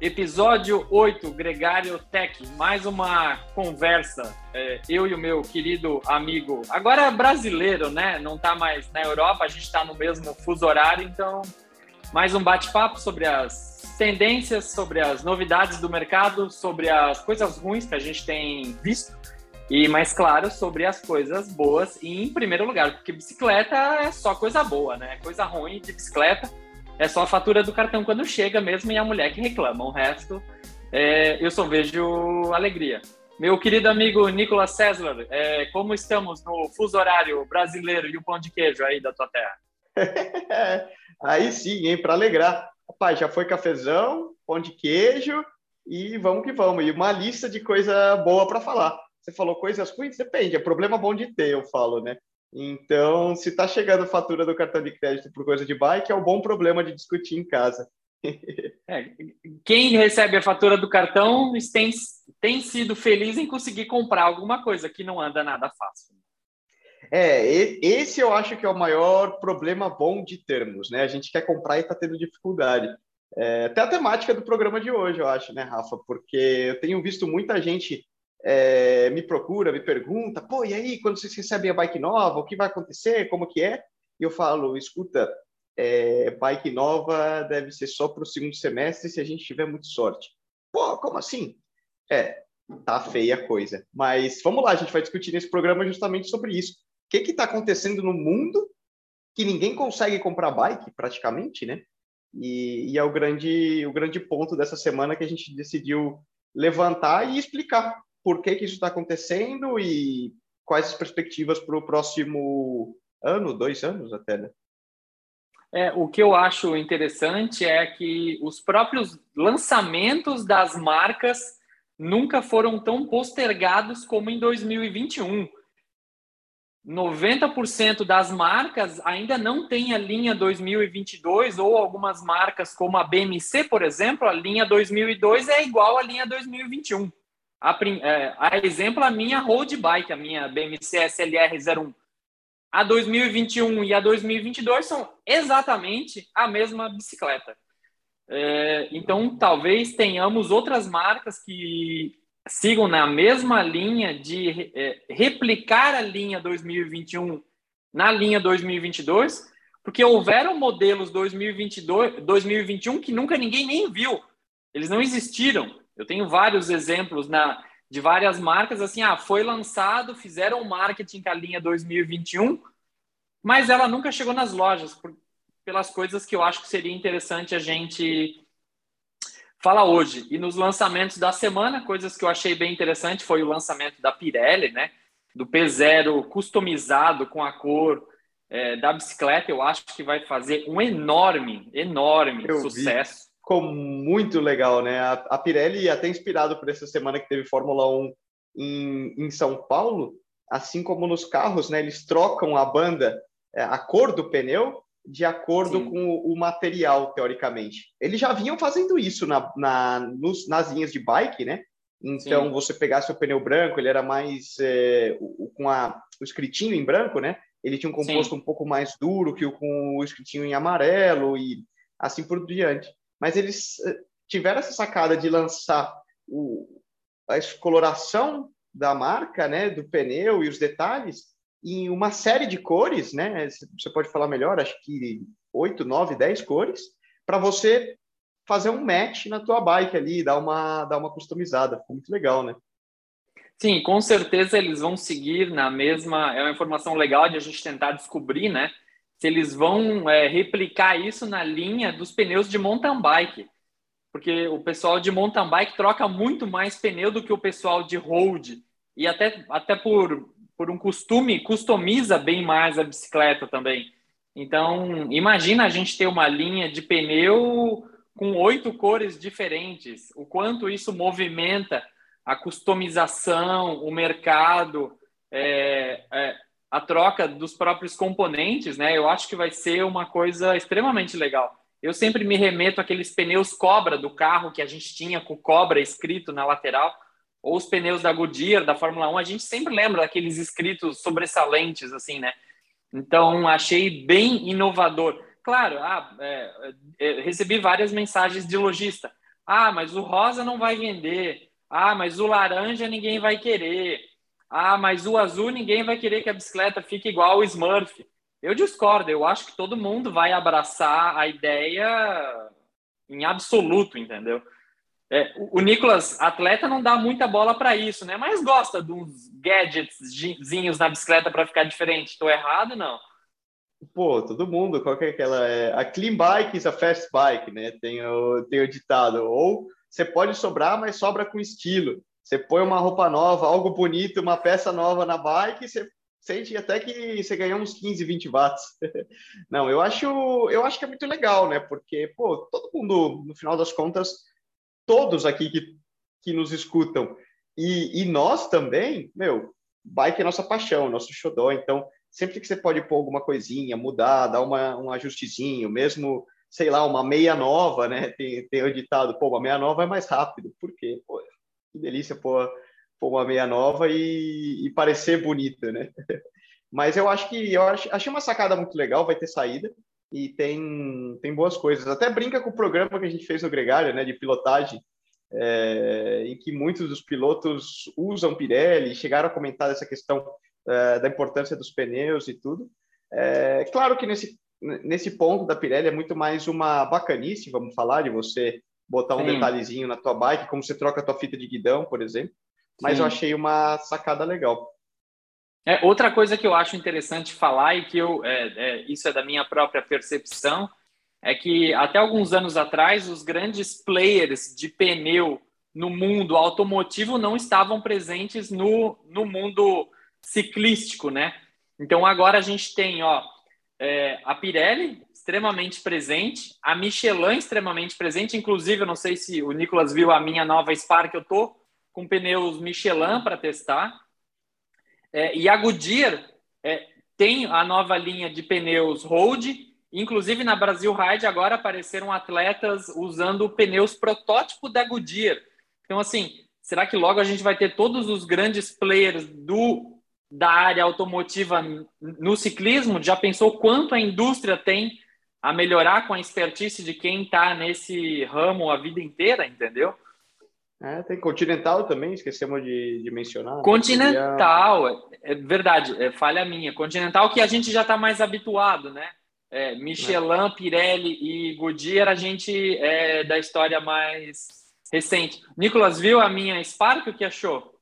Episódio 8, Gregário Tech, mais uma conversa. É, eu e o meu querido amigo, agora brasileiro, né? Não está mais na Europa, a gente está no mesmo fuso horário, então mais um bate-papo sobre as tendências, sobre as novidades do mercado, sobre as coisas ruins que a gente tem visto e, mais claro, sobre as coisas boas e em primeiro lugar, porque bicicleta é só coisa boa, né? Coisa ruim de bicicleta é só a fatura do cartão quando chega mesmo e a mulher que reclama. O resto, é, eu só vejo alegria. Meu querido amigo Nicolas César, é, como estamos no fuso horário brasileiro e o pão de queijo aí da tua terra? aí sim, hein, para alegrar. Rapaz, já foi cafezão, pão de queijo e vamos que vamos. E uma lista de coisa boa para falar. Você falou coisas ruins? Depende, é problema bom de ter, eu falo, né? Então, se está chegando fatura do cartão de crédito por coisa de bike, é um bom problema de discutir em casa. É, quem recebe a fatura do cartão tem, tem sido feliz em conseguir comprar alguma coisa que não anda nada fácil. É, esse eu acho que é o maior problema bom de termos, né? A gente quer comprar e está tendo dificuldade. É, até a temática do programa de hoje, eu acho, né, Rafa? Porque eu tenho visto muita gente é, me procura, me pergunta, pô, e aí, quando vocês recebem a bike nova, o que vai acontecer, como que é? E eu falo, escuta, é, bike nova deve ser só para o segundo semestre se a gente tiver muita sorte. Pô, como assim? É, tá feia a coisa. Mas vamos lá, a gente vai discutir nesse programa justamente sobre isso. O que está acontecendo no mundo que ninguém consegue comprar bike, praticamente, né? E, e é o grande, o grande ponto dessa semana que a gente decidiu levantar e explicar por que, que isso está acontecendo e quais as perspectivas para o próximo ano, dois anos até, né? É, o que eu acho interessante é que os próprios lançamentos das marcas nunca foram tão postergados como em 2021. 90% das marcas ainda não tem a linha 2022 ou algumas marcas como a BMC, por exemplo, a linha 2002 é igual à linha 2021. A, é, a exemplo, a minha road bike, a minha BMC SLR 01. A 2021 e a 2022 são exatamente a mesma bicicleta. É, então, talvez tenhamos outras marcas que sigam na mesma linha de é, replicar a linha 2021 na linha 2022, porque houveram modelos 2022, 2021 que nunca ninguém nem viu. Eles não existiram. Eu tenho vários exemplos na, de várias marcas, assim, ah, foi lançado, fizeram marketing com a linha 2021, mas ela nunca chegou nas lojas, por, pelas coisas que eu acho que seria interessante a gente falar hoje. E nos lançamentos da semana, coisas que eu achei bem interessante foi o lançamento da Pirelli, né? Do P0 customizado com a cor é, da bicicleta, eu acho que vai fazer um enorme, enorme eu sucesso. Vi ficou muito legal, né? A, a Pirelli, até inspirado por essa semana que teve Fórmula 1 em, em São Paulo, assim como nos carros, né? Eles trocam a banda, é, a cor do pneu, de acordo Sim. com o, o, material, teoricamente. Eles já vinham fazendo isso na, na, nos, nas linhas de bike, né? Então, Sim. você pegasse o pneu branco, ele era mais é, o, com a, o escritinho em branco, né? Ele tinha um composto Sim. um pouco mais duro que o com o escritinho em amarelo e assim por diante mas eles eh, tiveram essa sacada de lançar o, a coloração da marca, né, do pneu e os detalhes em uma série de cores, né? Você pode falar melhor, acho que oito, nove, dez cores, para você fazer um match na tua bike ali, dar uma dar uma customizada. Ficou muito legal, né? Sim, com certeza eles vão seguir na mesma. É uma informação legal de a gente tentar descobrir, né? Se eles vão é, replicar isso na linha dos pneus de mountain bike. Porque o pessoal de mountain bike troca muito mais pneu do que o pessoal de road. E até, até por, por um costume, customiza bem mais a bicicleta também. Então, imagina a gente ter uma linha de pneu com oito cores diferentes. O quanto isso movimenta a customização, o mercado. É, é, a troca dos próprios componentes, né? Eu acho que vai ser uma coisa extremamente legal. Eu sempre me remeto àqueles pneus Cobra do carro que a gente tinha com Cobra escrito na lateral, ou os pneus da Goodyear, da Fórmula 1, a gente sempre lembra daqueles escritos sobressalentes, assim, né? Então, achei bem inovador. Claro, ah, é, é, recebi várias mensagens de lojista. Ah, mas o rosa não vai vender. Ah, mas o laranja ninguém vai querer. Ah, mas o azul ninguém vai querer que a bicicleta fique igual o Smurf. Eu discordo, eu acho que todo mundo vai abraçar a ideia em absoluto, entendeu? É, o Nicolas, atleta, não dá muita bola para isso, né? Mas gosta de uns gadgetzinhos na bicicleta para ficar diferente. Estou errado, não? Pô, todo mundo, qual que é aquela? É, a clean bike is a fast bike, né? Tem o, tem o ditado. Ou você pode sobrar, mas sobra com estilo. Você põe uma roupa nova, algo bonito, uma peça nova na bike, você sente até que você ganhou uns 15, 20 watts. Não, eu acho, eu acho que é muito legal, né? Porque, pô, todo mundo, no final das contas, todos aqui que, que nos escutam e, e nós também, meu, bike é nossa paixão, nosso xodó. Então, sempre que você pode pôr alguma coisinha, mudar, dar uma, um ajustezinho, mesmo, sei lá, uma meia nova, né? Tem, tem o ditado, pô, uma meia nova é mais rápido. Por quê? Pô, que delícia pôr, pôr uma meia nova e, e parecer bonita, né? Mas eu acho que eu acho, achei uma sacada muito legal, vai ter saída e tem, tem boas coisas. Até brinca com o programa que a gente fez no Gregário, né, de pilotagem, é, em que muitos dos pilotos usam Pirelli, chegaram a comentar essa questão é, da importância dos pneus e tudo. É, claro que nesse, nesse ponto da Pirelli é muito mais uma bacanice, vamos falar, de você botar um Sim. detalhezinho na tua bike, como você troca a tua fita de guidão, por exemplo. Mas Sim. eu achei uma sacada legal. É, outra coisa que eu acho interessante falar e que eu, é, é, isso é da minha própria percepção, é que até alguns anos atrás os grandes players de pneu no mundo automotivo não estavam presentes no, no mundo ciclístico, né? Então agora a gente tem, ó, é, a Pirelli extremamente presente, a Michelin extremamente presente, inclusive eu não sei se o Nicolas viu a minha nova Spark, eu tô com pneus Michelin para testar, é, e a Goodyear é, tem a nova linha de pneus Road, inclusive na Brasil Ride agora apareceram atletas usando pneus protótipo da Goodyear. Então, assim, será que logo a gente vai ter todos os grandes players do da área automotiva no ciclismo? Já pensou quanto a indústria tem a melhorar com a expertise de quem está nesse ramo a vida inteira, entendeu? É, tem Continental também, esquecemos de, de mencionar. Né? Continental, é, é verdade, é falha minha. Continental que a gente já está mais habituado, né? É, Michelin, é. Pirelli e Goodyear, a gente é da história mais recente. Nicolas, viu a minha Spark? O que achou?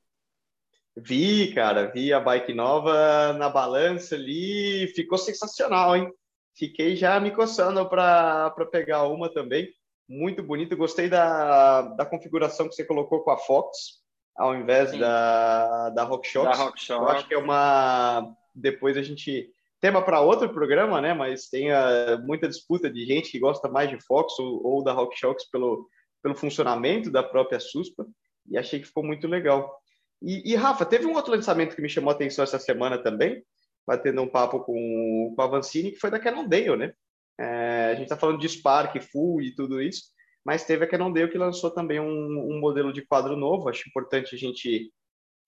Vi, cara, vi a bike nova na balança ali, ficou sensacional, hein? Fiquei já me coçando para pegar uma também muito bonito. Gostei da, da configuração que você colocou com a Fox, ao invés da, da RockShox. Da RockShox. Eu acho que é uma. Depois a gente. Tema para outro programa, né? Mas tem uh, muita disputa de gente que gosta mais de Fox ou, ou da RockShox pelo, pelo funcionamento da própria Suspa. E achei que ficou muito legal. E, e, Rafa, teve um outro lançamento que me chamou a atenção essa semana também, batendo um papo com, com a Vancini, que foi da Cannondale, né? É, a gente está falando de Spark, Full e tudo isso, mas teve a Cannondale que lançou também um, um modelo de quadro novo. Acho importante a gente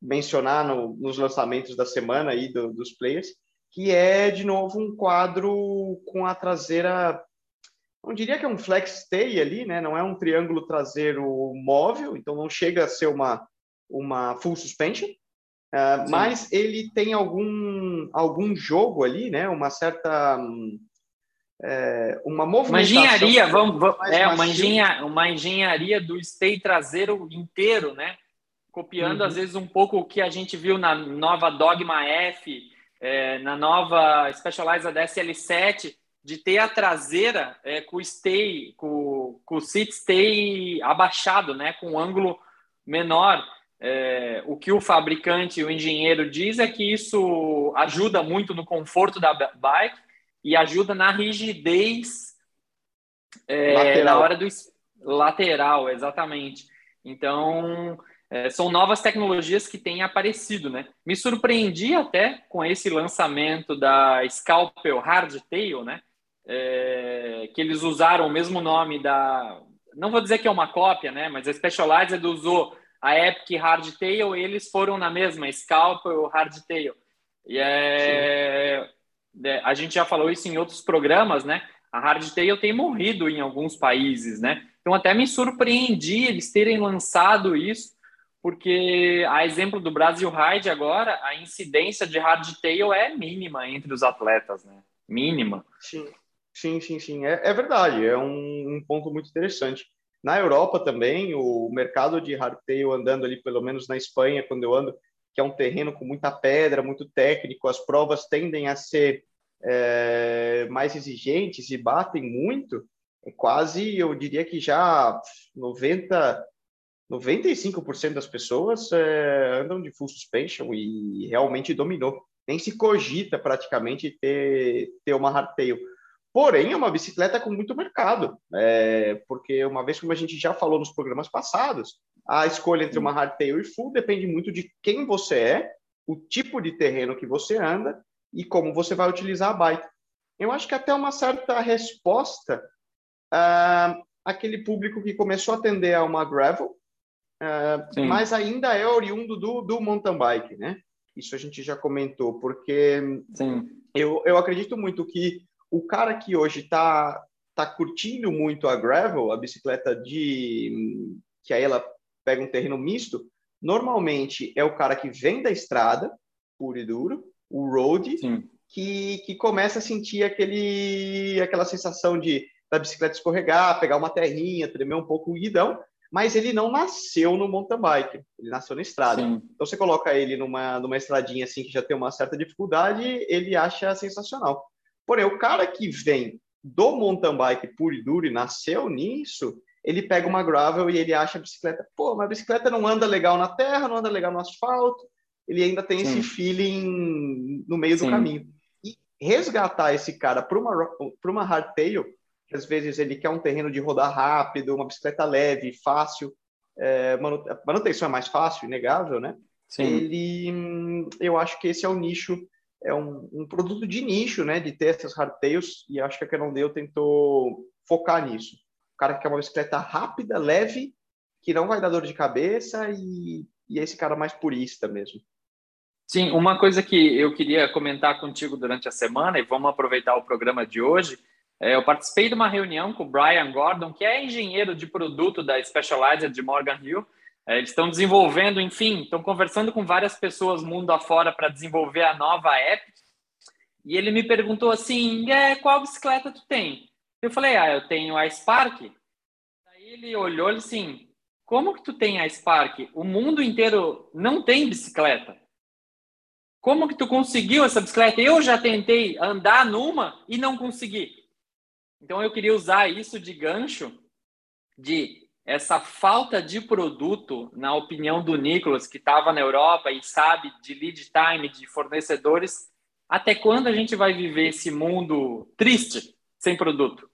mencionar no, nos lançamentos da semana aí do, dos players, que é de novo um quadro com a traseira, não diria que é um flex stay ali, né? Não é um triângulo traseiro móvel, então não chega a ser uma uma full suspension, uh, mas ele tem algum algum jogo ali, né? Uma certa é, uma movimentação. Uma engenharia, vamos, vamos é uma, engenha, uma engenharia do stay traseiro inteiro, né? Copiando uhum. às vezes um pouco o que a gente viu na nova Dogma F, é, na nova Specialized SL7, de ter a traseira é, com o stay, com, com o seat stay abaixado, né? Com um ângulo menor. É, o que o fabricante, o engenheiro diz é que isso ajuda muito no conforto da bike e ajuda na rigidez é, na hora do lateral, exatamente. Então, é, são novas tecnologias que têm aparecido, né? Me surpreendi até com esse lançamento da Scalpel Hardtail, né? É, que eles usaram o mesmo nome da... Não vou dizer que é uma cópia, né? Mas a Specialized usou a Epic Hardtail, eles foram na mesma, Scalpel Hardtail. E é... É, a gente já falou isso em outros programas, né? a hardtail tem morrido em alguns países, né? Então até me surpreendi eles terem lançado isso, porque a exemplo do Brasil Ride agora, a incidência de hardtail é mínima entre os atletas, né? Mínima. Sim, sim, sim, sim. É, é verdade, é um, um ponto muito interessante. Na Europa também, o mercado de hardtail andando ali, pelo menos na Espanha, quando eu ando, que é um terreno com muita pedra, muito técnico, as provas tendem a ser é, mais exigentes e batem muito, é quase, eu diria que já 90, 95% das pessoas é, andam de full suspension e realmente dominou. Nem se cogita praticamente ter, ter uma hardtail. Porém, é uma bicicleta com muito mercado, é, porque uma vez como a gente já falou nos programas passados, a escolha entre uma hardtail e full depende muito de quem você é, o tipo de terreno que você anda e como você vai utilizar a bike. Eu acho que até uma certa resposta uh, aquele público que começou a atender a uma gravel, uh, mas ainda é oriundo do, do mountain bike, né? Isso a gente já comentou, porque Eu, eu acredito muito que o cara que hoje está tá curtindo muito a gravel, a bicicleta de que aí ela pega um terreno misto, normalmente é o cara que vem da estrada, puro e duro, o road, que, que começa a sentir aquele, aquela sensação de da bicicleta escorregar, pegar uma terrinha, tremer um pouco o guidão, mas ele não nasceu no mountain bike, ele nasceu na estrada. Sim. Então você coloca ele numa, numa estradinha assim que já tem uma certa dificuldade, ele acha sensacional. Porém, o cara que vem do mountain bike puro e duro e nasceu nisso, ele pega uma gravel e ele acha a bicicleta, pô, mas a bicicleta não anda legal na terra, não anda legal no asfalto, ele ainda tem Sim. esse feeling no meio Sim. do caminho. E resgatar esse cara para uma, uma hardtail, que às vezes ele quer um terreno de rodar rápido, uma bicicleta leve, fácil, é, manutenção é mais fácil, inegável, né? Sim. Ele, eu acho que esse é o nicho, é um, um produto de nicho, né? De ter essas hardtails, e acho que a Canondale tentou focar nisso. O cara que quer uma bicicleta rápida, leve, que não vai dar dor de cabeça e, e é esse cara mais purista mesmo. Sim, uma coisa que eu queria comentar contigo durante a semana, e vamos aproveitar o programa de hoje, é, eu participei de uma reunião com o Brian Gordon, que é engenheiro de produto da Specialized de Morgan Hill. É, eles estão desenvolvendo, enfim, estão conversando com várias pessoas mundo afora para desenvolver a nova app. E ele me perguntou assim, é, qual bicicleta tu tem? Eu falei, ah, eu tenho a Spark. Aí ele olhou assim, como que tu tem a Spark? O mundo inteiro não tem bicicleta. Como que tu conseguiu essa bicicleta? Eu já tentei andar numa e não consegui. Então eu queria usar isso de gancho de essa falta de produto, na opinião do Nicolas, que estava na Europa e sabe de lead time de fornecedores, até quando a gente vai viver esse mundo triste sem produto?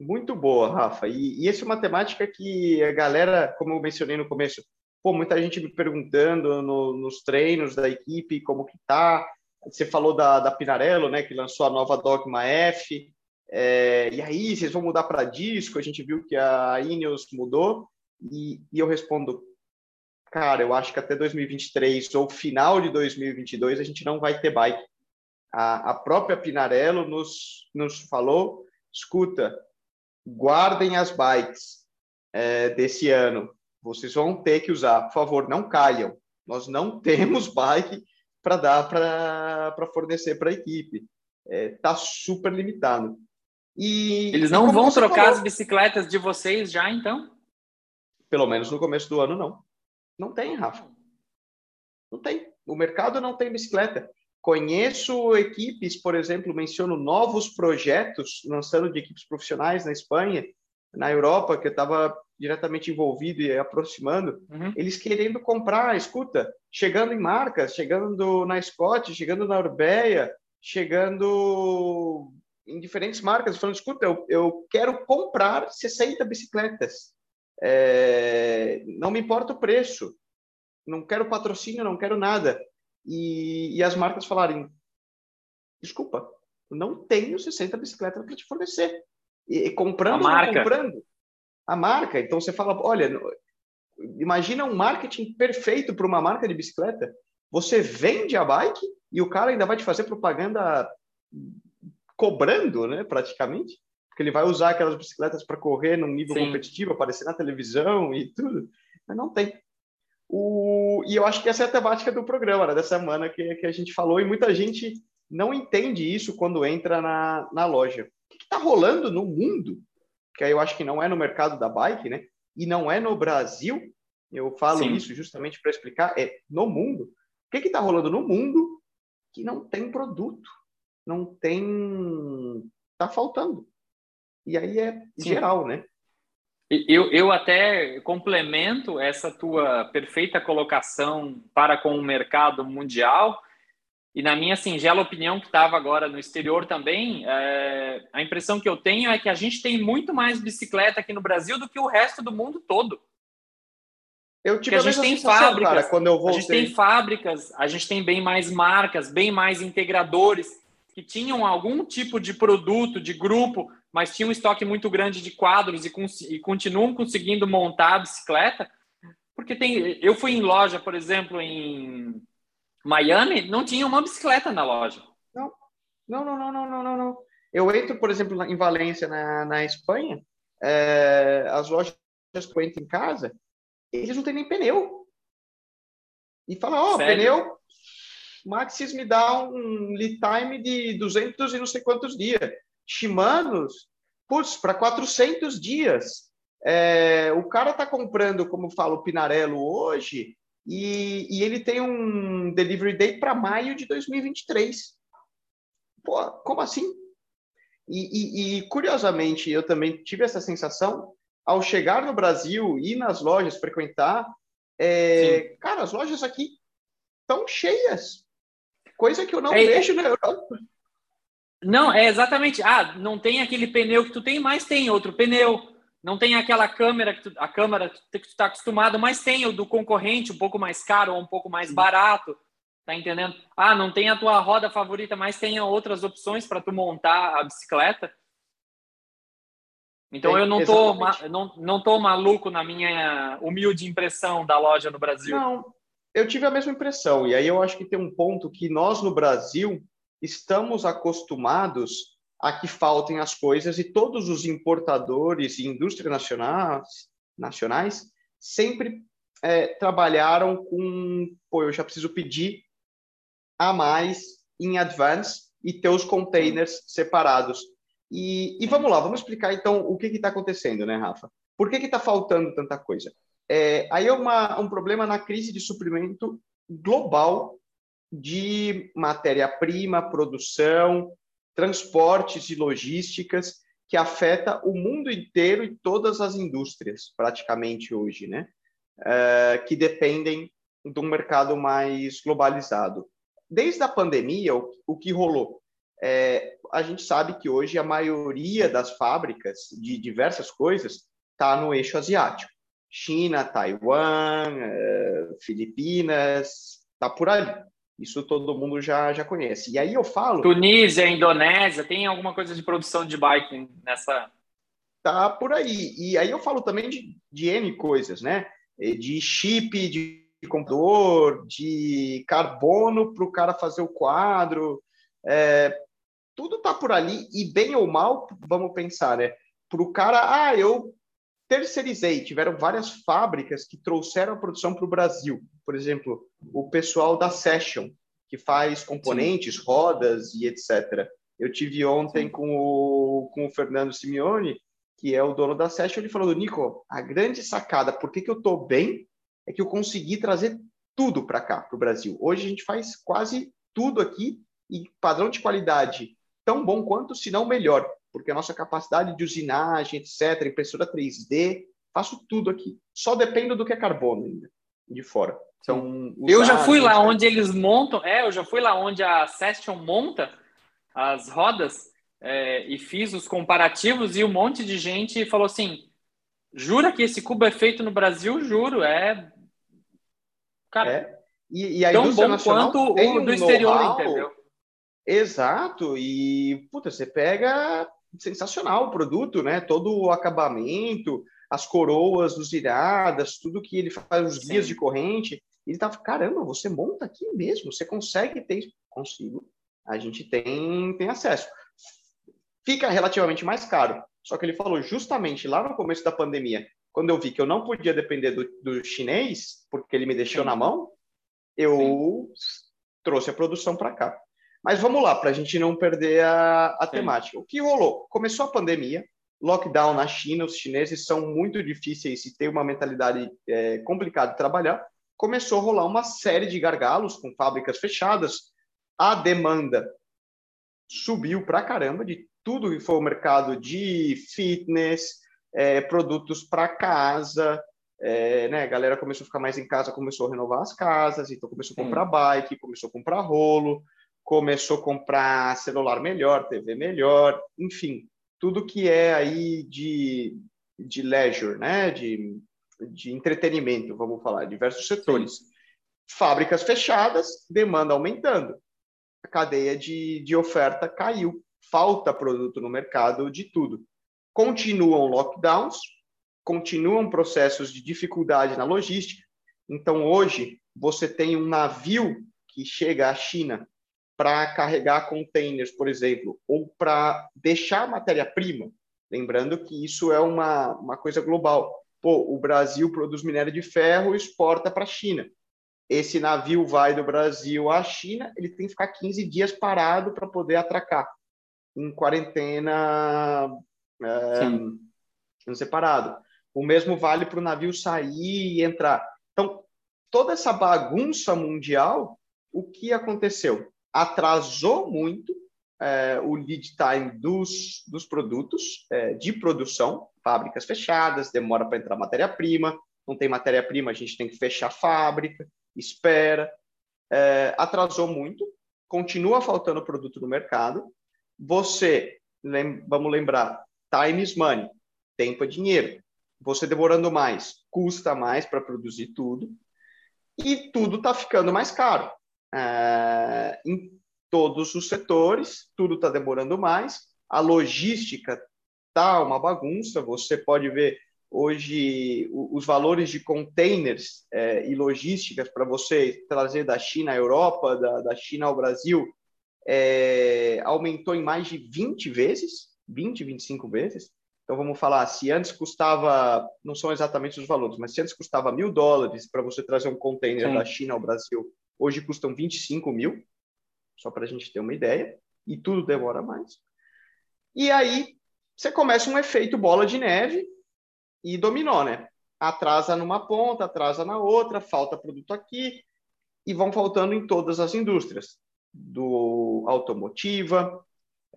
Muito boa, Rafa. E, e essa é uma temática que a galera, como eu mencionei no começo, pô, muita gente me perguntando no, nos treinos da equipe como que tá. Você falou da, da Pinarello, né, que lançou a nova Dogma F. É, e aí, vocês vão mudar para disco? A gente viu que a Ineos mudou. E, e eu respondo, cara, eu acho que até 2023 ou final de 2022 a gente não vai ter bike. A, a própria Pinarello nos, nos falou, escuta, guardem as bikes é, desse ano vocês vão ter que usar, por favor, não caiam. Nós não temos bike para dar para fornecer para a equipe. Está é, tá super limitado. E, Eles não vão trocar falou, as bicicletas de vocês já, então? Pelo menos no começo do ano, não. Não tem, Rafa. Não tem. O mercado não tem bicicleta. Conheço equipes, por exemplo, menciono novos projetos lançando de equipes profissionais na Espanha, na Europa, que eu estava diretamente envolvido e aproximando, uhum. eles querendo comprar, escuta, chegando em marcas, chegando na Scott, chegando na Urbeia, chegando em diferentes marcas, falando, escuta, eu, eu quero comprar 60 bicicletas, é, não me importa o preço, não quero patrocínio, não quero nada. E, e as marcas falarem, desculpa, não tenho 60 bicicletas para te fornecer. E, e comprando, a marca. comprando a marca. Então você fala, olha, imagina um marketing perfeito para uma marca de bicicleta. Você vende a bike e o cara ainda vai te fazer propaganda cobrando, né, praticamente, porque ele vai usar aquelas bicicletas para correr num nível Sim. competitivo, aparecer na televisão e tudo, mas não tem. O... E eu acho que essa é a temática do programa, né, dessa semana que, que a gente falou, e muita gente não entende isso quando entra na, na loja. O que está rolando no mundo? Que aí eu acho que não é no mercado da bike, né? E não é no Brasil. Eu falo Sim. isso justamente para explicar, é no mundo. O que está rolando no mundo que não tem produto? Não tem. Está faltando. E aí é Sim. geral, né? Eu, eu até complemento essa tua perfeita colocação para com o mercado mundial. E na minha singela opinião, que estava agora no exterior também, é, a impressão que eu tenho é que a gente tem muito mais bicicleta aqui no Brasil do que o resto do mundo todo. Eu tive Porque a, a gente tem fábricas, cara, quando eu voltei. A gente tem fábricas, a gente tem bem mais marcas, bem mais integradores que tinham algum tipo de produto, de grupo, mas tinham um estoque muito grande de quadros e, e continuam conseguindo montar a bicicleta. Porque tem, eu fui em loja, por exemplo, em Miami, não tinha uma bicicleta na loja. Não, não, não, não, não, não, não. Eu entro, por exemplo, em Valência, na, na Espanha, é, as lojas que eu entro em casa, eles não têm nem pneu. E fala, ó, oh, pneu, Maxis me dá um lead time de 200 e não sei quantos dias. Shimanos, putz, para 400 dias. É, o cara está comprando, como fala o Pinarello hoje, e, e ele tem um delivery date para maio de 2023. Pô, como assim? E, e, e, curiosamente, eu também tive essa sensação ao chegar no Brasil e nas lojas frequentar. É, cara, as lojas aqui estão cheias, coisa que eu não é, vejo na Europa. Não, é exatamente. Ah, não tem aquele pneu que tu tem, mas tem outro pneu não tem aquela câmera que tu, a câmera que tu está acostumado, mas tem o do concorrente um pouco mais caro ou um pouco mais barato, tá entendendo? Ah, não tem a tua roda favorita, mas tem outras opções para tu montar a bicicleta. Então tem, eu não tô, não, não tô maluco na minha humilde impressão da loja no Brasil. Não, eu tive a mesma impressão. E aí eu acho que tem um ponto que nós no Brasil estamos acostumados a que faltem as coisas e todos os importadores e indústrias nacionais, nacionais sempre é, trabalharam com, pô, eu já preciso pedir a mais em advance e ter os containers separados. E, e vamos lá, vamos explicar então o que está acontecendo, né, Rafa? Por que está faltando tanta coisa? É, aí é uma, um problema na crise de suprimento global de matéria-prima, produção, transportes e logísticas que afeta o mundo inteiro e todas as indústrias, praticamente hoje, né? Uh, que dependem de um mercado mais globalizado. Desde a pandemia, o, o que rolou? É, a gente sabe que hoje a maioria das fábricas de diversas coisas está no eixo asiático. China, Taiwan, uh, Filipinas, está por ali. Isso todo mundo já, já conhece. E aí eu falo. Tunísia, Indonésia, tem alguma coisa de produção de bike nessa. Tá por aí. E aí eu falo também de, de N coisas, né? De chip de computador, de carbono para o cara fazer o quadro. É, tudo tá por ali. E bem ou mal, vamos pensar, né? Para o cara, ah, eu terceirizei. Tiveram várias fábricas que trouxeram a produção para o Brasil por exemplo, o pessoal da Session, que faz componentes, Sim. rodas e etc. Eu tive ontem com o, com o Fernando Simeone, que é o dono da Session, ele falou, Nico, a grande sacada, por que, que eu estou bem, é que eu consegui trazer tudo para cá, para o Brasil. Hoje a gente faz quase tudo aqui e padrão de qualidade tão bom quanto, se não melhor, porque a nossa capacidade de usinagem, etc., impressora 3D, faço tudo aqui. Só dependo do que é carbono ainda, de fora. São eu já fui lá onde eles montam, é, eu já fui lá onde a Session monta as rodas é, e fiz os comparativos e um monte de gente falou assim, jura que esse cubo é feito no Brasil? Juro, é... Cara, é. E, e tão bom quanto o do exterior, entendeu? Exato, e puta, você pega sensacional o produto, né? Todo o acabamento, as coroas iradas, tudo que ele faz, os guias Sim. de corrente. Ele tava, caramba, você monta aqui mesmo, você consegue ter Consigo. A gente tem, tem acesso. fica relativamente mais caro. Só que ele falou justamente lá no começo da pandemia, quando eu vi que eu não podia depender do, do chinês, porque ele me deixou Sim. na mão, eu Sim. trouxe a produção para cá. Mas vamos lá, para a gente não perder a, a temática. O que rolou? Começou a pandemia, lockdown na China, os chineses são muito difíceis e têm uma mentalidade é, complicada de trabalhar. Começou a rolar uma série de gargalos com fábricas fechadas. A demanda subiu para caramba de tudo que foi o mercado de fitness, é, produtos para casa, é, né? A galera começou a ficar mais em casa, começou a renovar as casas, então começou a comprar bike, começou a comprar rolo, começou a comprar celular melhor, TV melhor, enfim, tudo que é aí de, de leisure, né? De, de entretenimento, vamos falar, diversos setores. Sim. Fábricas fechadas, demanda aumentando. A cadeia de, de oferta caiu. Falta produto no mercado de tudo. Continuam lockdowns, continuam processos de dificuldade na logística. Então, hoje, você tem um navio que chega à China para carregar containers, por exemplo, ou para deixar matéria-prima. Lembrando que isso é uma, uma coisa global. Pô, o Brasil produz minério de ferro e exporta para a China. Esse navio vai do Brasil à China, ele tem que ficar 15 dias parado para poder atracar, em quarentena é, separado. O mesmo vale para o navio sair e entrar. Então, toda essa bagunça mundial, o que aconteceu? Atrasou muito é, o lead time dos, dos produtos é, de produção, fábricas fechadas, demora para entrar matéria-prima, não tem matéria-prima, a gente tem que fechar a fábrica, espera. É, atrasou muito, continua faltando produto no mercado. Você, lem vamos lembrar, time is money, tempo é dinheiro. Você demorando mais, custa mais para produzir tudo. E tudo está ficando mais caro é, em todos os setores, tudo está demorando mais, a logística está uma bagunça, você pode ver hoje os valores de containers é, e logísticas para você trazer da China à Europa, da, da China ao Brasil, é, aumentou em mais de 20 vezes, 20, 25 vezes. Então vamos falar, se antes custava, não são exatamente os valores, mas se antes custava mil dólares para você trazer um container Sim. da China ao Brasil Hoje custam 25 mil, só para a gente ter uma ideia, e tudo demora mais. E aí você começa um efeito bola de neve e dominó, né? Atrasa numa ponta, atrasa na outra, falta produto aqui, e vão faltando em todas as indústrias, do automotiva,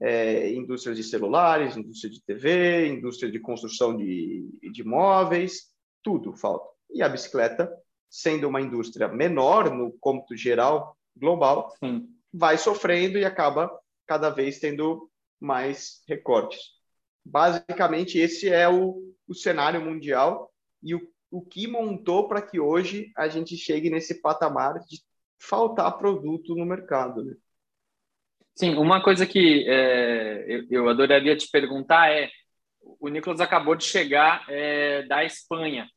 é, indústrias de celulares, indústria de TV, indústria de construção de, de móveis, tudo falta. E a bicicleta sendo uma indústria menor no cômputo geral global, Sim. vai sofrendo e acaba cada vez tendo mais recortes. Basicamente, esse é o, o cenário mundial e o, o que montou para que hoje a gente chegue nesse patamar de faltar produto no mercado. Né? Sim, uma coisa que é, eu, eu, adoraria te perguntar é: o Nicolas acabou de chegar é, da Espanha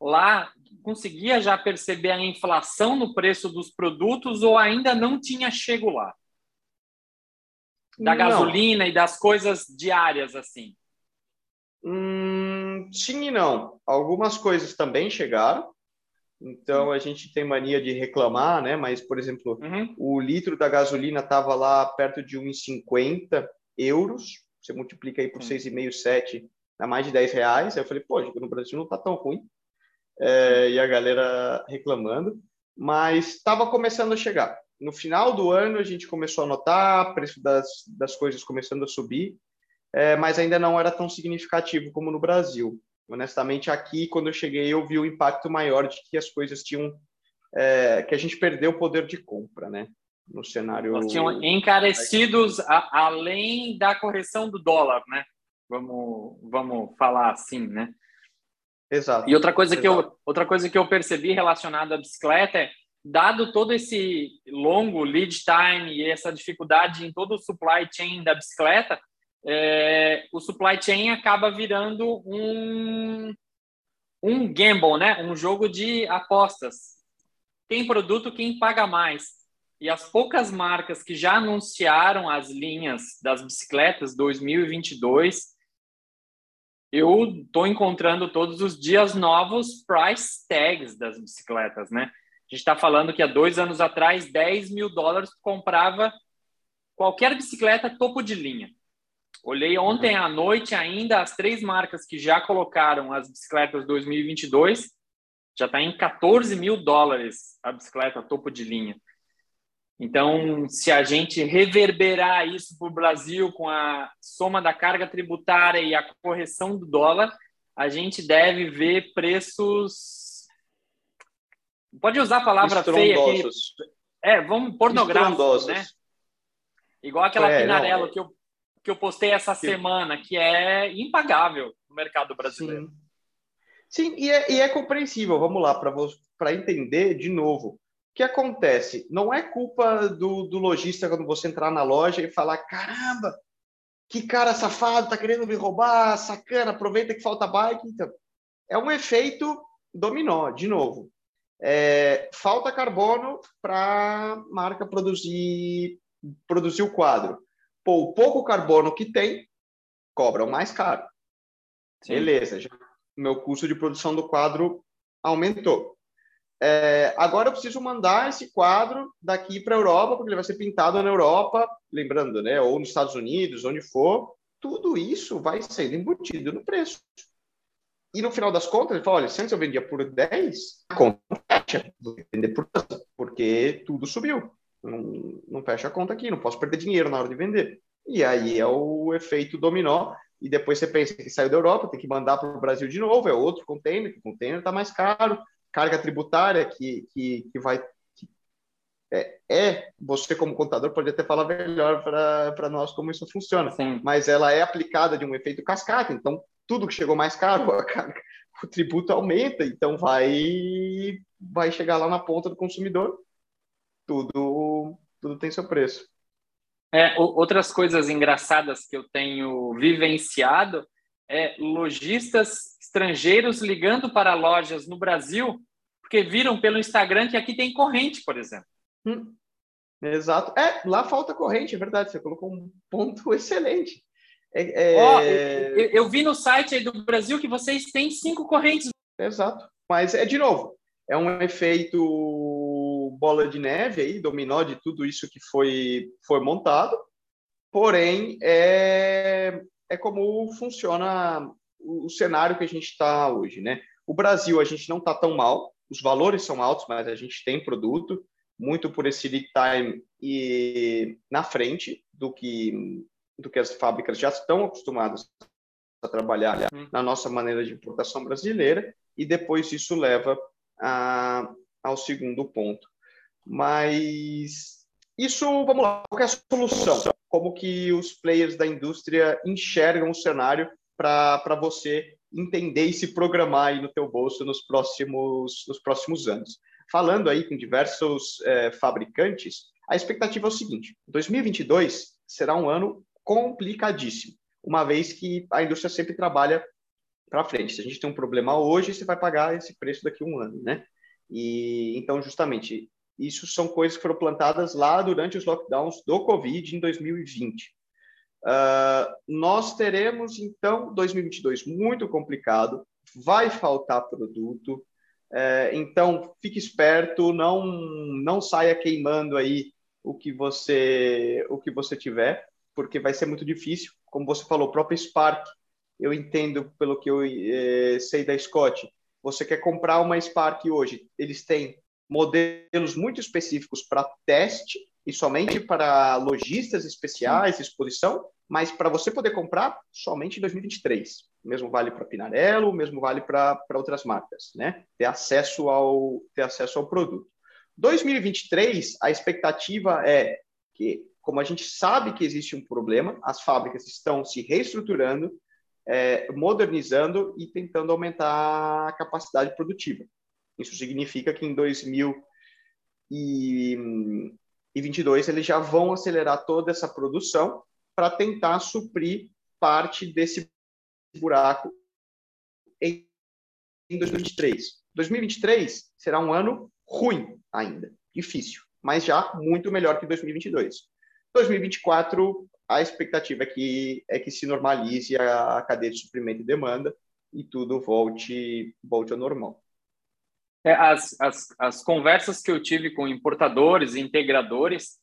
lá conseguia já perceber a inflação no preço dos produtos ou ainda não tinha chego lá? Da não. gasolina e das coisas diárias, assim. Hum, sim e não. Algumas coisas também chegaram. Então a gente tem mania de reclamar, né? Mas, por exemplo, uhum. o litro da gasolina estava lá perto de 1,50 euros. Você multiplica aí por 6,5, 7, dá mais de 10 reais. Aí eu falei, pô, no Brasil não está tão ruim é, e a galera reclamando, mas estava começando a chegar. No final do ano, a gente começou a notar o preço das, das coisas começando a subir, é, mas ainda não era tão significativo como no Brasil. Honestamente, aqui, quando eu cheguei, eu vi o impacto maior de que as coisas tinham. É, que a gente perdeu o poder de compra, né? No cenário. Elas tinham encarecidos a, além da correção do dólar, né? Vamos, vamos falar assim, né? Exato. E outra coisa, Exato. que eu, outra coisa que eu percebi relacionada à bicicleta é, dado todo esse longo lead time e essa dificuldade em todo o supply chain da bicicleta, é, o supply chain acaba virando um, um gamble, né? um jogo de apostas. Quem produto, quem paga mais. e as poucas marcas que já anunciaram as linhas das bicicletas 2022, eu estou encontrando todos os dias novos price tags das bicicletas, né? A gente está falando que há dois anos atrás, 10 mil dólares comprava qualquer bicicleta topo de linha. Olhei ontem à noite ainda as três marcas que já colocaram as bicicletas 2022, já está em 14 mil dólares a bicicleta topo de linha. Então, se a gente reverberar isso para o Brasil com a soma da carga tributária e a correção do dólar, a gente deve ver preços. Pode usar a palavra feia aqui. É, vamos pornográficos, né? Igual aquela é, Pinarello não, que, eu, que eu postei essa semana, que é impagável no mercado brasileiro. Sim, Sim e, é, e é compreensível. Vamos lá, para entender de novo que acontece? Não é culpa do, do lojista quando você entrar na loja e falar: caramba, que cara safado, tá querendo me roubar, sacana, aproveita que falta bike. Então, é um efeito dominó, de novo. É, falta carbono para a marca produzir, produzir o quadro. Pô, o pouco carbono que tem, cobram mais caro. Sim. Beleza, já, meu custo de produção do quadro aumentou. É, agora eu preciso mandar esse quadro daqui para a Europa, porque ele vai ser pintado na Europa, lembrando, né? Ou nos Estados Unidos, onde for. Tudo isso vai sendo embutido no preço. E no final das contas, ele fala: olha, se antes eu vendia por 10, a conta fecha, vou vender por 12, porque tudo subiu. Não, não fecha a conta aqui, não posso perder dinheiro na hora de vender. E aí é o efeito dominó. E depois você pensa que saiu da Europa, tem que mandar para o Brasil de novo, é outro container, que o container está mais caro, carga tributária que, que, que vai. Que é, é, você, como contador, pode até falar melhor para nós como isso funciona, Sim. mas ela é aplicada de um efeito cascata, então tudo que chegou mais caro, a carga, o tributo aumenta, então vai, vai chegar lá na ponta do consumidor, tudo, tudo tem seu preço. É, outras coisas engraçadas que eu tenho vivenciado é lojistas estrangeiros ligando para lojas no Brasil porque viram pelo Instagram que aqui tem corrente, por exemplo. Hum, exato. É, lá falta corrente, é verdade. Você colocou um ponto excelente. É, é... Oh, eu, eu, vi no site aí do Brasil que vocês têm cinco correntes. Exato. Mas é de novo, é um efeito bola de neve aí, dominó de tudo isso que foi, foi montado. Porém, é, é como funciona o, o cenário que a gente está hoje, né? O Brasil, a gente não está tão mal, os valores são altos, mas a gente tem produto, muito por esse lead time e na frente do que, do que as fábricas já estão acostumadas a trabalhar uhum. na nossa maneira de importação brasileira, e depois isso leva a, ao segundo ponto. Mas isso, vamos lá, qual é a solução? Como que os players da indústria enxergam o cenário para você entender e se programar aí no teu bolso nos próximos, nos próximos anos. Falando aí com diversos é, fabricantes, a expectativa é o seguinte: 2022 será um ano complicadíssimo, uma vez que a indústria sempre trabalha para frente. Se a gente tem um problema hoje, você vai pagar esse preço daqui a um ano, né? E então, justamente, isso são coisas que foram plantadas lá durante os lockdowns do Covid em 2020. Uh, nós teremos, então, 2022 muito complicado, vai faltar produto, uh, então fique esperto, não, não saia queimando aí o que você o que você tiver, porque vai ser muito difícil. Como você falou, o próprio Spark, eu entendo pelo que eu eh, sei da Scott, você quer comprar uma Spark hoje, eles têm modelos muito específicos para teste e somente para lojistas especiais, exposição, mas para você poder comprar somente em 2023. O mesmo vale para Pinarello, o mesmo vale para outras marcas, né? Ter acesso ao ter acesso ao produto. 2023, a expectativa é que, como a gente sabe que existe um problema, as fábricas estão se reestruturando, é, modernizando e tentando aumentar a capacidade produtiva. Isso significa que em 2000 e e 22 eles já vão acelerar toda essa produção para tentar suprir parte desse buraco em 2023. 2023 será um ano ruim ainda, difícil. mas já muito melhor que 2022. 2024, a expectativa é que, é que se normalize a cadeia de suprimento e demanda e tudo volte, volte ao normal. É, as, as, as conversas que eu tive com importadores e integradores,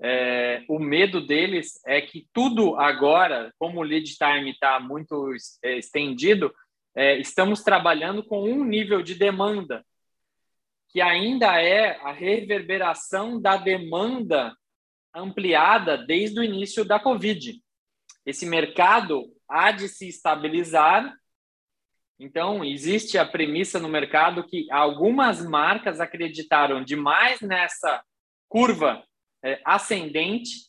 é, o medo deles é que tudo agora, como o lead time está muito é, estendido, é, estamos trabalhando com um nível de demanda que ainda é a reverberação da demanda ampliada desde o início da Covid. Esse mercado há de se estabilizar então, existe a premissa no mercado que algumas marcas acreditaram demais nessa curva é, ascendente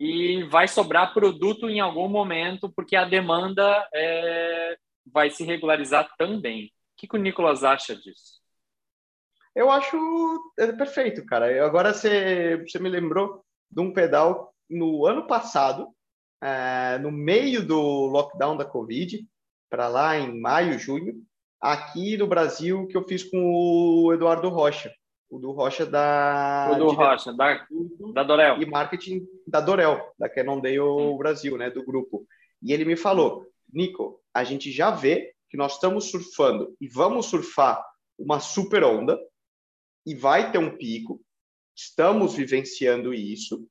e vai sobrar produto em algum momento, porque a demanda é, vai se regularizar também. O que, que o Nicolas acha disso? Eu acho é, perfeito, cara. Agora você, você me lembrou de um pedal no ano passado, é, no meio do lockdown da Covid, para lá em maio, junho, aqui no Brasil, que eu fiz com o Eduardo Rocha. O do Rocha da. O do Rocha, da, da Dorel. E marketing da Dorel, da Cannondale hum. Brasil, né, do grupo. E ele me falou: Nico, a gente já vê que nós estamos surfando e vamos surfar uma super onda e vai ter um pico. Estamos vivenciando isso,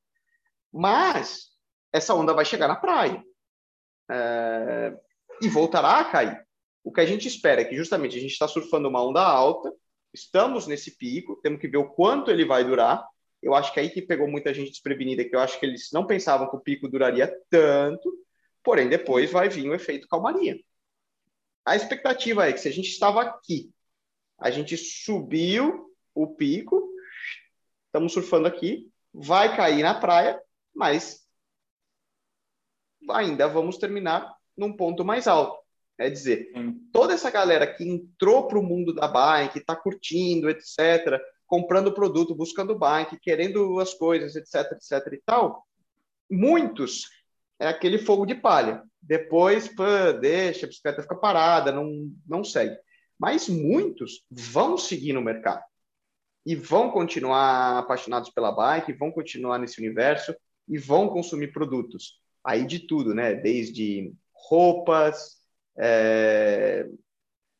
mas essa onda vai chegar na praia. É, e voltará a cair. O que a gente espera é que justamente a gente está surfando uma onda alta, estamos nesse pico, temos que ver o quanto ele vai durar. Eu acho que aí que pegou muita gente desprevenida, que eu acho que eles não pensavam que o pico duraria tanto, porém depois vai vir o efeito calmaria. A expectativa é que se a gente estava aqui, a gente subiu o pico, estamos surfando aqui, vai cair na praia, mas ainda vamos terminar num ponto mais alto. É dizer, toda essa galera que entrou para o mundo da bike, está curtindo, etc., comprando produto, buscando bike, querendo as coisas, etc., etc. e tal, muitos é aquele fogo de palha. Depois, pô, deixa, a bicicleta fica parada, não, não segue. Mas muitos vão seguir no mercado e vão continuar apaixonados pela bike, vão continuar nesse universo e vão consumir produtos. Aí de tudo, né? Desde roupas, é,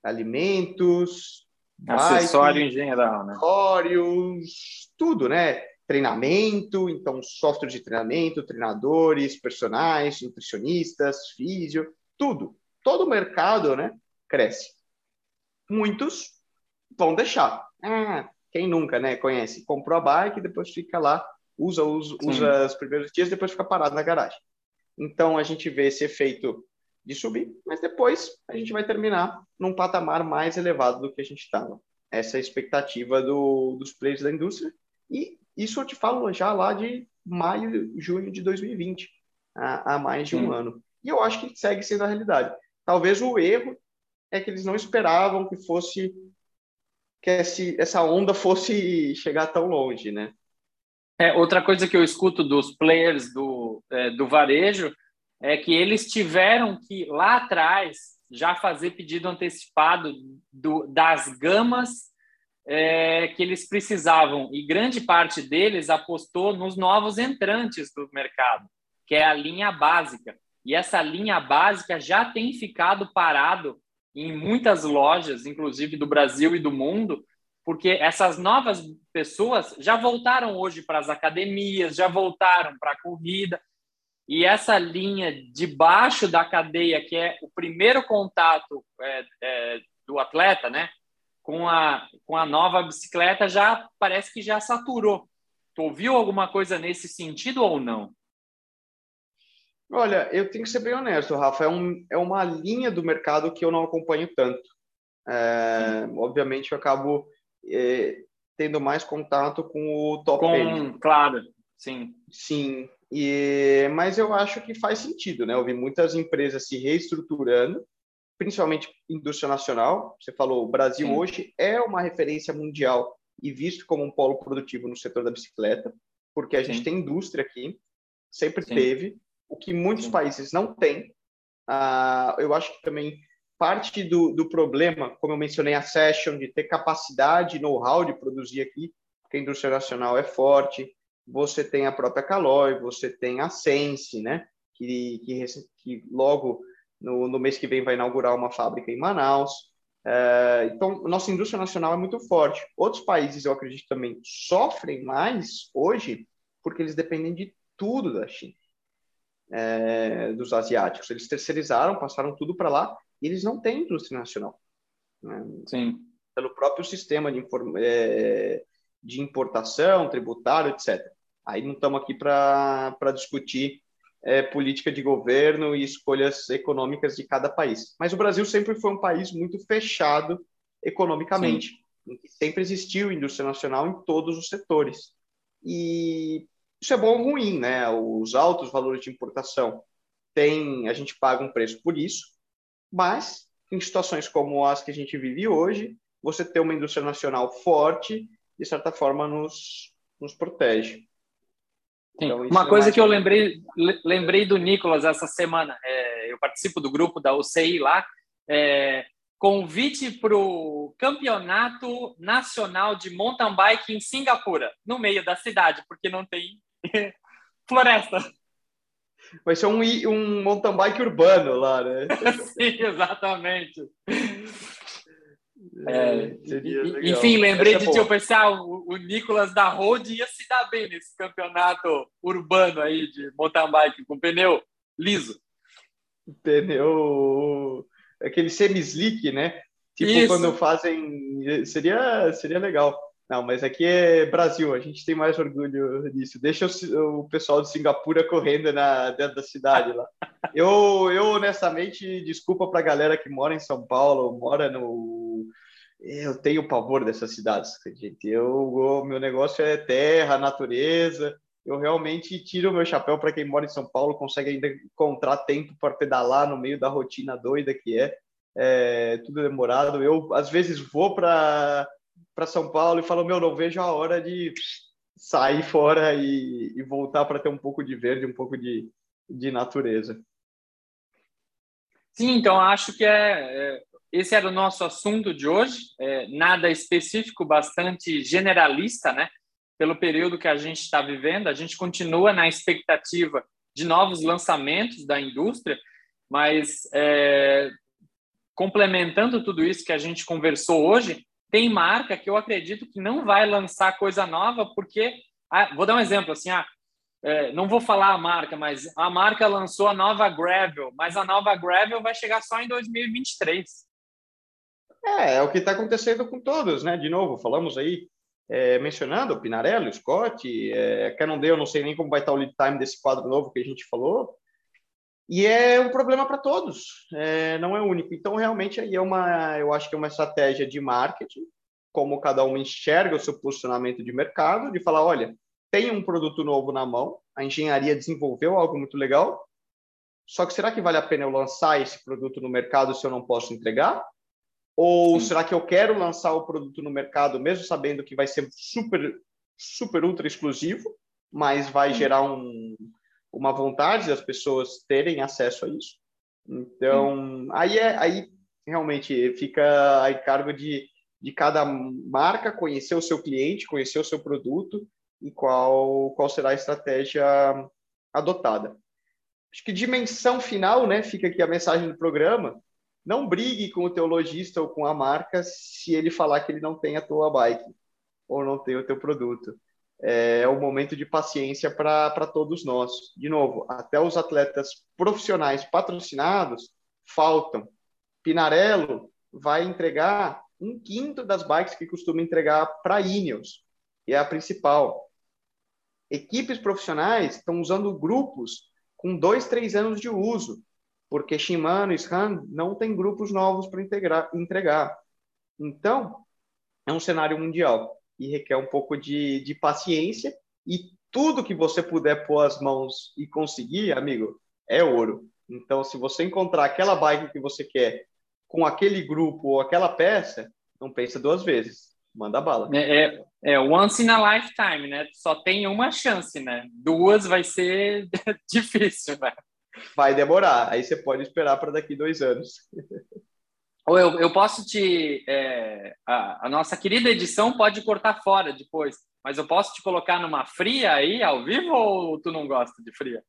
alimentos, acessório bike, em geral, né? Acessórios, tudo, né? Treinamento, então software de treinamento, treinadores, personagens, nutricionistas, físio, tudo. Todo o mercado, né, cresce. Muitos vão deixar. Ah, quem nunca, né, conhece? Comprou a bike, depois fica lá, usa, usa, usa os primeiros dias, depois fica parado na garagem. Então a gente vê esse efeito de subir, mas depois a gente vai terminar num patamar mais elevado do que a gente estava. Essa é a expectativa do, dos players da indústria. E isso eu te falo já lá de maio, junho de 2020, há, há mais de um ano. E eu acho que segue sendo a realidade. Talvez o erro é que eles não esperavam que fosse que esse, essa onda fosse chegar tão longe, né? É, outra coisa que eu escuto dos players do, é, do varejo é que eles tiveram que, lá atrás, já fazer pedido antecipado do, das gamas é, que eles precisavam. E grande parte deles apostou nos novos entrantes do mercado, que é a linha básica. E essa linha básica já tem ficado parado em muitas lojas, inclusive do Brasil e do mundo, porque essas novas pessoas já voltaram hoje para as academias, já voltaram para a corrida, e essa linha de baixo da cadeia, que é o primeiro contato é, é, do atleta, né, com a, com a nova bicicleta, já parece que já saturou. Tu ouviu alguma coisa nesse sentido ou não? Olha, eu tenho que ser bem honesto, Rafa. É, um, é uma linha do mercado que eu não acompanho tanto. É, obviamente, eu acabo é, tendo mais contato com o top com, Claro, sim. Sim, e, mas eu acho que faz sentido, né? Eu vi muitas empresas se reestruturando, principalmente indústria nacional. Você falou, o Brasil Sim. hoje é uma referência mundial e visto como um polo produtivo no setor da bicicleta, porque a Sim. gente tem indústria aqui, sempre Sim. teve, o que muitos países não têm. Ah, eu acho que também parte do, do problema, como eu mencionei, a Session, de ter capacidade, know-how de produzir aqui, porque a indústria nacional é forte. Você tem a própria Caloi, você tem a Sense, né? Que, que, que logo no, no, mês que vem vai inaugurar uma fábrica em Manaus. É, então, nossa indústria nacional é muito forte. Outros países, eu acredito também, sofrem mais hoje porque eles dependem de tudo da China, é, dos asiáticos. Eles terceirizaram, passaram tudo para lá e eles não têm indústria nacional. Né? Sim. Pelo próprio sistema de, é, de importação, tributário, etc. Aí não estamos aqui para discutir é, política de governo e escolhas econômicas de cada país. Mas o Brasil sempre foi um país muito fechado economicamente, sempre existiu indústria nacional em todos os setores. E isso é bom ou ruim, né? Os altos valores de importação tem, a gente paga um preço por isso, mas em situações como as que a gente vive hoje, você ter uma indústria nacional forte, de certa forma, nos, nos protege. Então, uma é coisa que eu lembrei, lembrei do Nicolas essa semana, é, eu participo do grupo da UCI lá, é, convite para o Campeonato Nacional de Mountain Bike em Singapura, no meio da cidade, porque não tem floresta. Vai ser um, um mountain bike urbano lá, né? Sim, exatamente. É, enfim, lembrei Essa é de é pensar, o, o Nicolas da Road ia se dar bem nesse campeonato urbano aí de mountain bike com pneu liso. Pneu aquele semi-slick, né? Tipo Isso. quando fazem seria seria legal. Não, mas aqui é Brasil, a gente tem mais orgulho disso. Deixa o, o pessoal de Singapura correndo na, dentro da cidade lá. Eu, eu honestamente, desculpa para a galera que mora em São Paulo, mora no. Eu tenho pavor dessas cidades, gente. Eu, meu negócio é terra, natureza. Eu realmente tiro o meu chapéu para quem mora em São Paulo, consegue ainda encontrar tempo para pedalar no meio da rotina doida que é. É tudo demorado. Eu, às vezes, vou para para São Paulo e falo, meu, não vejo a hora de sair fora e, e voltar para ter um pouco de verde, um pouco de, de natureza. Sim, então acho que é, é esse era o nosso assunto de hoje, é, nada específico, bastante generalista, né? Pelo período que a gente está vivendo, a gente continua na expectativa de novos lançamentos da indústria, mas é, complementando tudo isso que a gente conversou hoje, tem marca que eu acredito que não vai lançar coisa nova porque ah, vou dar um exemplo assim ah, é, não vou falar a marca mas a marca lançou a nova Gravel mas a nova Gravel vai chegar só em 2023 é, é o que está acontecendo com todos né? De novo falamos aí é, mencionando Pinarello Scott é, Cannondale eu não sei nem como vai estar o lead time desse quadro novo que a gente falou e é um problema para todos, é, não é único. Então, realmente, aí é uma, eu acho que é uma estratégia de marketing, como cada um enxerga o seu posicionamento de mercado, de falar, olha, tem um produto novo na mão, a engenharia desenvolveu algo muito legal, só que será que vale a pena eu lançar esse produto no mercado se eu não posso entregar? Ou Sim. será que eu quero lançar o produto no mercado mesmo sabendo que vai ser super, super ultra exclusivo, mas vai Sim. gerar um, uma vontade das pessoas terem acesso a isso. Então, aí é aí realmente fica a cargo de, de cada marca conhecer o seu cliente, conhecer o seu produto e qual qual será a estratégia adotada. Acho que dimensão final, né? Fica aqui a mensagem do programa. Não brigue com o teu lojista ou com a marca se ele falar que ele não tem a tua bike ou não tem o teu produto é um momento de paciência para todos nós. De novo, até os atletas profissionais patrocinados faltam. Pinarello vai entregar um quinto das bikes que costuma entregar para Ineos, que é a principal. Equipes profissionais estão usando grupos com dois, três anos de uso, porque Shimano e SRAM não tem grupos novos para entregar. Então, é um cenário mundial e requer um pouco de, de paciência. E tudo que você puder pôr as mãos e conseguir, amigo, é ouro. Então, se você encontrar aquela bike que você quer com aquele grupo ou aquela peça, não pensa duas vezes. Manda bala. É, é, é once in a lifetime, né? Só tem uma chance, né? Duas vai ser difícil, né? Vai demorar. Aí você pode esperar para daqui dois anos. Ou eu, eu posso te. É, a, a, nossa querida edição pode cortar fora depois, mas eu posso te colocar numa fria aí, ao vivo, ou tu não gosta de fria?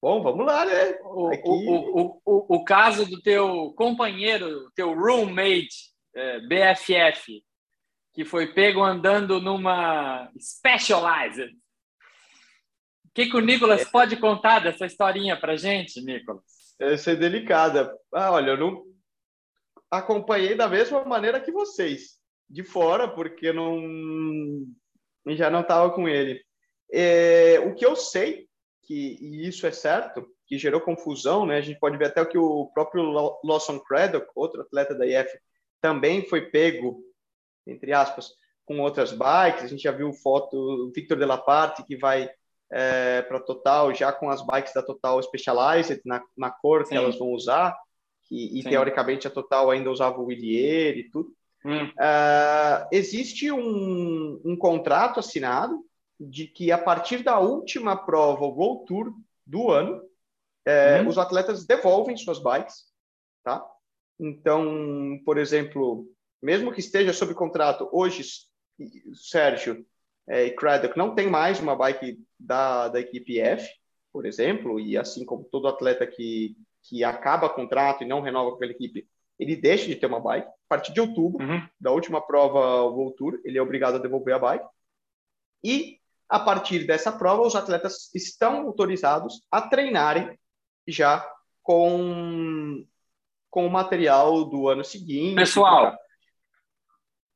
Bom, vamos lá, né? O, Aqui... o, o, o, caso do teu companheiro, teu roommate, é, BFF, que foi pego andando numa Specialized. O que, que o Nicolas é. pode contar dessa historinha para gente, Nicolas? Essa é delicada. Ah, olha, eu não acompanhei da mesma maneira que vocês, de fora, porque não já não estava com ele. É, o que eu sei, que e isso é certo, que gerou confusão, né? A gente pode ver até o que o próprio Lawson Craddock, outro atleta da IF, também foi pego, entre aspas, com outras bikes. A gente já viu foto do Victor Delaparte, que vai é, para Total já com as bikes da Total Specialized, na, na cor Sim. que elas vão usar e, e teoricamente a Total ainda usava o Willier e tudo. Hum. Uh, existe um, um, contrato assinado de que a partir da última prova, o World Tour do ano, é, hum. os atletas devolvem suas bikes, tá? Então, por exemplo, mesmo que esteja sob contrato, hoje, Sérgio é, e Craddock não tem mais uma bike da, da equipe F, por exemplo, e assim como todo atleta que que acaba contrato e não renova com aquela equipe, ele deixa de ter uma bike. A partir de outubro, uhum. da última prova World Tour, ele é obrigado a devolver a bike. E a partir dessa prova, os atletas estão autorizados a treinarem já com com o material do ano seguinte. Pessoal.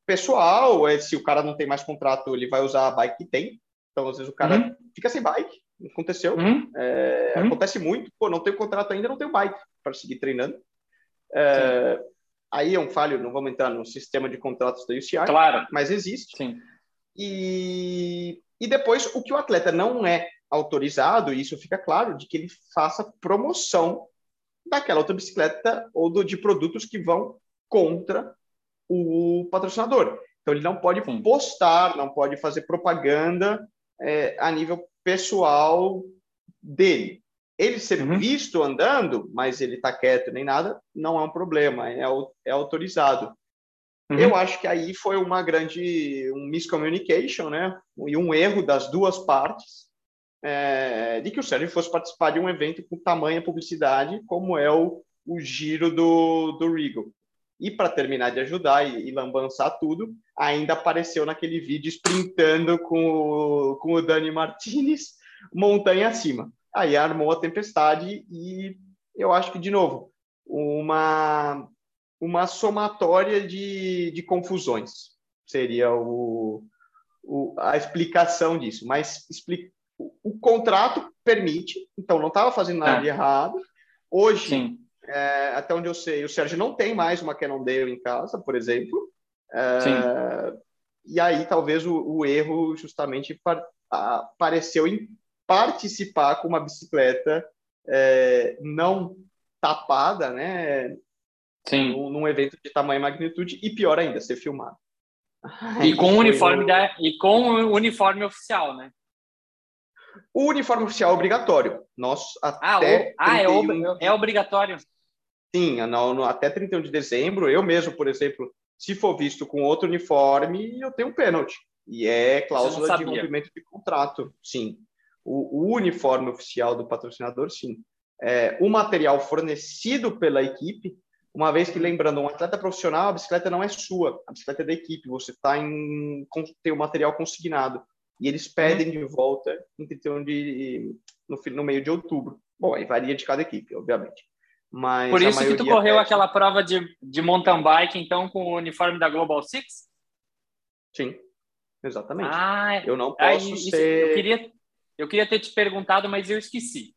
Pessoal, é, se o cara não tem mais contrato, ele vai usar a bike que tem. Então, às vezes, o cara uhum. fica sem bike Aconteceu. Uhum. É, uhum. Acontece muito. Pô, não tenho contrato ainda, não tenho bike para seguir treinando. É, aí é um falho, não vamos entrar no sistema de contratos da UCI. Claro. Mas existe. Sim. E, e depois, o que o atleta não é autorizado, e isso fica claro, de que ele faça promoção daquela outra bicicleta ou do, de produtos que vão contra o patrocinador. Então, ele não pode Sim. postar, não pode fazer propaganda é, a nível pessoal dele. Ele ser uhum. visto andando, mas ele está quieto nem nada, não é um problema, é, é autorizado. Uhum. Eu acho que aí foi uma grande um miscommunication, né? E um erro das duas partes é, de que o Sérgio fosse participar de um evento com tamanha publicidade como é o, o giro do, do Regal. E para terminar de ajudar e, e lambançar tudo, ainda apareceu naquele vídeo sprintando com o, com o Dani Martinez montanha acima. Aí armou a tempestade e eu acho que, de novo, uma, uma somatória de, de confusões seria o, o, a explicação disso. Mas explica, o, o contrato permite, então não estava fazendo nada é. de errado. Hoje, é, até onde eu sei, o Sérgio não tem mais uma Cannondale em casa, por exemplo. É, e aí talvez o, o erro justamente par, apareceu em participar com uma bicicleta é, não tapada, né? Sim. Num, num, evento de tamanho e magnitude e pior ainda, ser filmado. E com o uniforme da, e com o uniforme oficial, né? O uniforme oficial é obrigatório. Nós ah, até o, ah, 31... é, é obrigatório. Sim, no, no, até 31 de dezembro, eu mesmo, por exemplo, se for visto com outro uniforme, eu tenho um pênalti. E é cláusula de rompimento de contrato, sim. O, o, uniforme oficial do patrocinador, sim. É, o material fornecido pela equipe, uma vez que, lembrando, um atleta profissional, a bicicleta não é sua, a bicicleta é da equipe, você tá em, tem o material consignado. E eles pedem de volta em 31 de, no, no meio de outubro. Bom, aí varia de cada equipe, obviamente. Mas Por isso que tu correu pede. aquela prova de, de mountain bike, então, com o uniforme da Global Six? Sim, exatamente. Ah, eu não posso isso, ser... Eu queria, eu queria ter te perguntado, mas eu esqueci.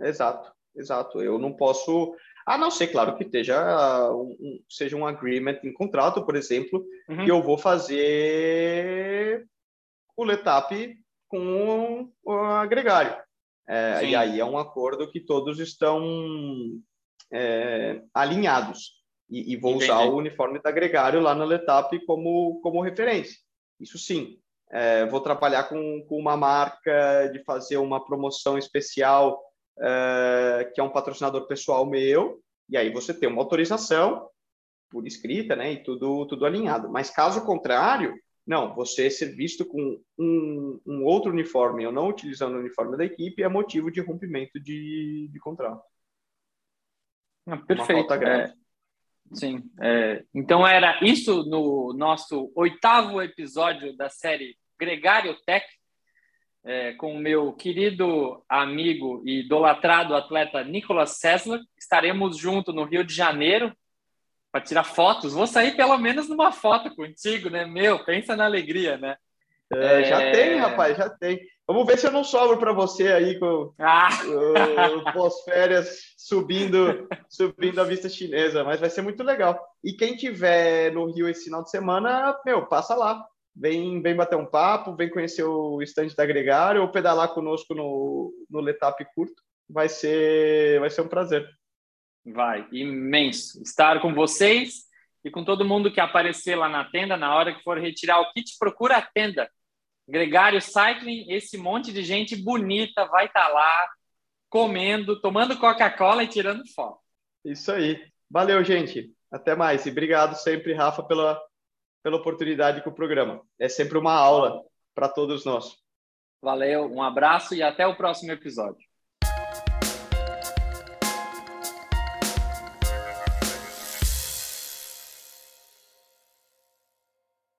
Exato, exato. Eu não posso... A não ser, claro, que esteja um, seja um agreement em contrato, por exemplo, uhum. que eu vou fazer o letap com o agregário. É, e aí é um acordo que todos estão é, alinhados. E, e vou Entendi. usar o uniforme da Gregário lá na Letap como, como referência. Isso sim. É, vou trabalhar com, com uma marca de fazer uma promoção especial, é, que é um patrocinador pessoal meu, E aí você tem uma autorização por escrita, né, e tudo, tudo alinhado. Mas caso contrário, não, você ser visto com um, um outro uniforme ou não utilizando o uniforme da equipe é motivo de rompimento de, de contrato. Ah, perfeito. É, sim. É, então era isso no nosso oitavo episódio da série Gregário Tech, é, com o meu querido amigo e idolatrado atleta Nicolas Sessler. Estaremos juntos no Rio de Janeiro para tirar fotos. Vou sair pelo menos numa foto contigo, né? Meu, pensa na alegria, né? É, já é... tem, rapaz, já tem. Vamos ver se eu não sobro para você aí com ah. o, pós-férias subindo, subindo a vista chinesa, mas vai ser muito legal. E quem tiver no Rio esse final de semana, meu, passa lá. Vem, vem bater um papo, vem conhecer o estande da Gregário ou pedalar conosco no, no Letap curto. Vai ser, vai ser um prazer. Vai, imenso. Estar com vocês e com todo mundo que aparecer lá na tenda, na hora que for retirar o kit, procura a tenda. Gregário Cycling, esse monte de gente bonita vai estar tá lá comendo, tomando Coca-Cola e tirando foto. Isso aí. Valeu, gente. Até mais. E obrigado sempre, Rafa, pela, pela oportunidade com o programa. É sempre uma aula para todos nós. Valeu, um abraço e até o próximo episódio.